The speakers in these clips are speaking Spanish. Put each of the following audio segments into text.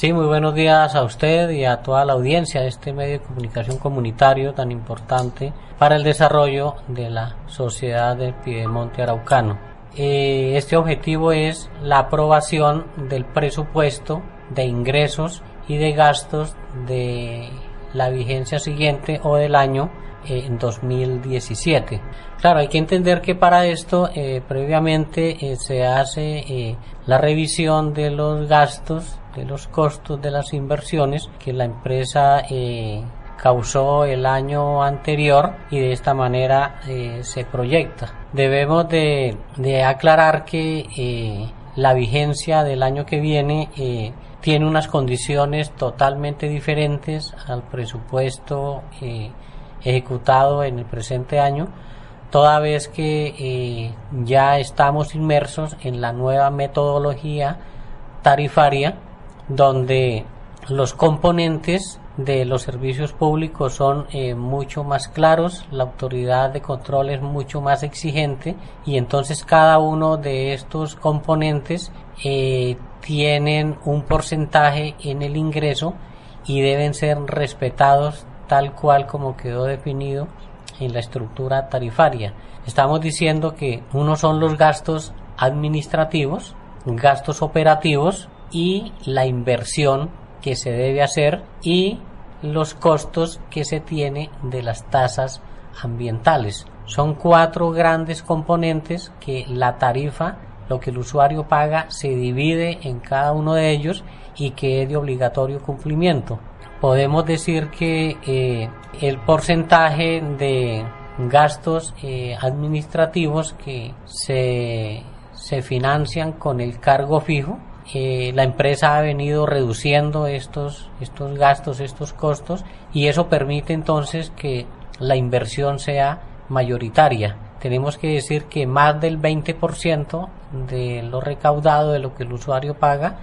Sí, muy buenos días a usted y a toda la audiencia de este medio de comunicación comunitario tan importante para el desarrollo de la sociedad del Piedemonte Araucano. Eh, este objetivo es la aprobación del presupuesto de ingresos y de gastos de la vigencia siguiente o del año eh, en 2017. Claro, hay que entender que para esto eh, previamente se hace la revisión de los gastos de los costos de las inversiones que la empresa eh, causó el año anterior y de esta manera eh, se proyecta. Debemos de, aclarar que eh, la vigencia del año que viene tiene unas condiciones totalmente diferentes al presupuesto ejecutado en el presente año toda vez que ya estamos inmersos en la nueva metodología tarifaria donde los componentes de los servicios públicos son eh, mucho más claros, la autoridad de control es mucho más exigente y entonces cada uno de estos componentes eh, tienen un porcentaje en el ingreso y deben ser respetados tal cual como quedó definido en la estructura tarifaria. Estamos diciendo que uno son los gastos administrativos, gastos operativos, y la inversión que se debe hacer y los costos que se tiene de las tasas ambientales. Son cuatro grandes componentes que la tarifa, lo que el usuario paga, se divide en cada uno de ellos y que es de obligatorio cumplimiento. Podemos decir que eh, el porcentaje de gastos eh, administrativos que se, se financian con el cargo fijo la empresa ha venido reduciendo estos, estos gastos, estos costos y eso permite entonces que la inversión sea mayoritaria. Tenemos que decir que más del 20% de lo recaudado, de lo que el usuario paga,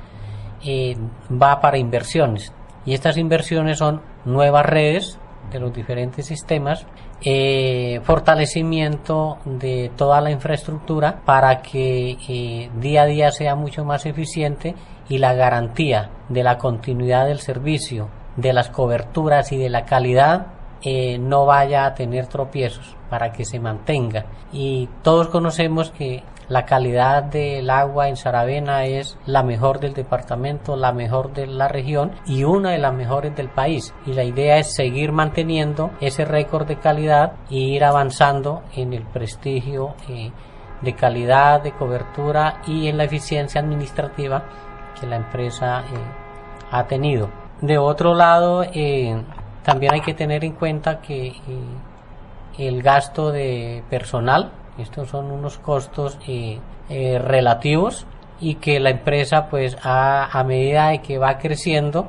eh, va para inversiones. Y estas inversiones son nuevas redes de los diferentes sistemas, eh, fortalecimiento de toda la infraestructura para que eh, día a día sea mucho más eficiente y la garantía de la continuidad del servicio, de las coberturas y de la calidad eh, no vaya a tener tropiezos para que se mantenga. Y todos conocemos que la calidad del agua en Saravena es la mejor del departamento, la mejor de la región y una de las mejores del país. Y la idea es seguir manteniendo ese récord de calidad e ir avanzando en el prestigio eh, de calidad, de cobertura y en la eficiencia administrativa que la empresa eh, ha tenido. De otro lado, eh, también hay que tener en cuenta que el gasto de personal estos son unos costos eh, eh, relativos y que la empresa pues a, medida de que va creciendo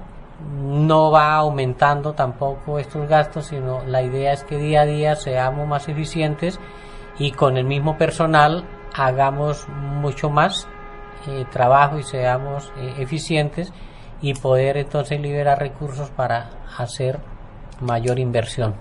no va aumentando tampoco estos gastos, sino la idea es que día a día seamos más eficientes y con el mismo personal hagamos mucho más eh, trabajo y seamos eficientes y poder entonces liberar recursos para hacer mayor inversión.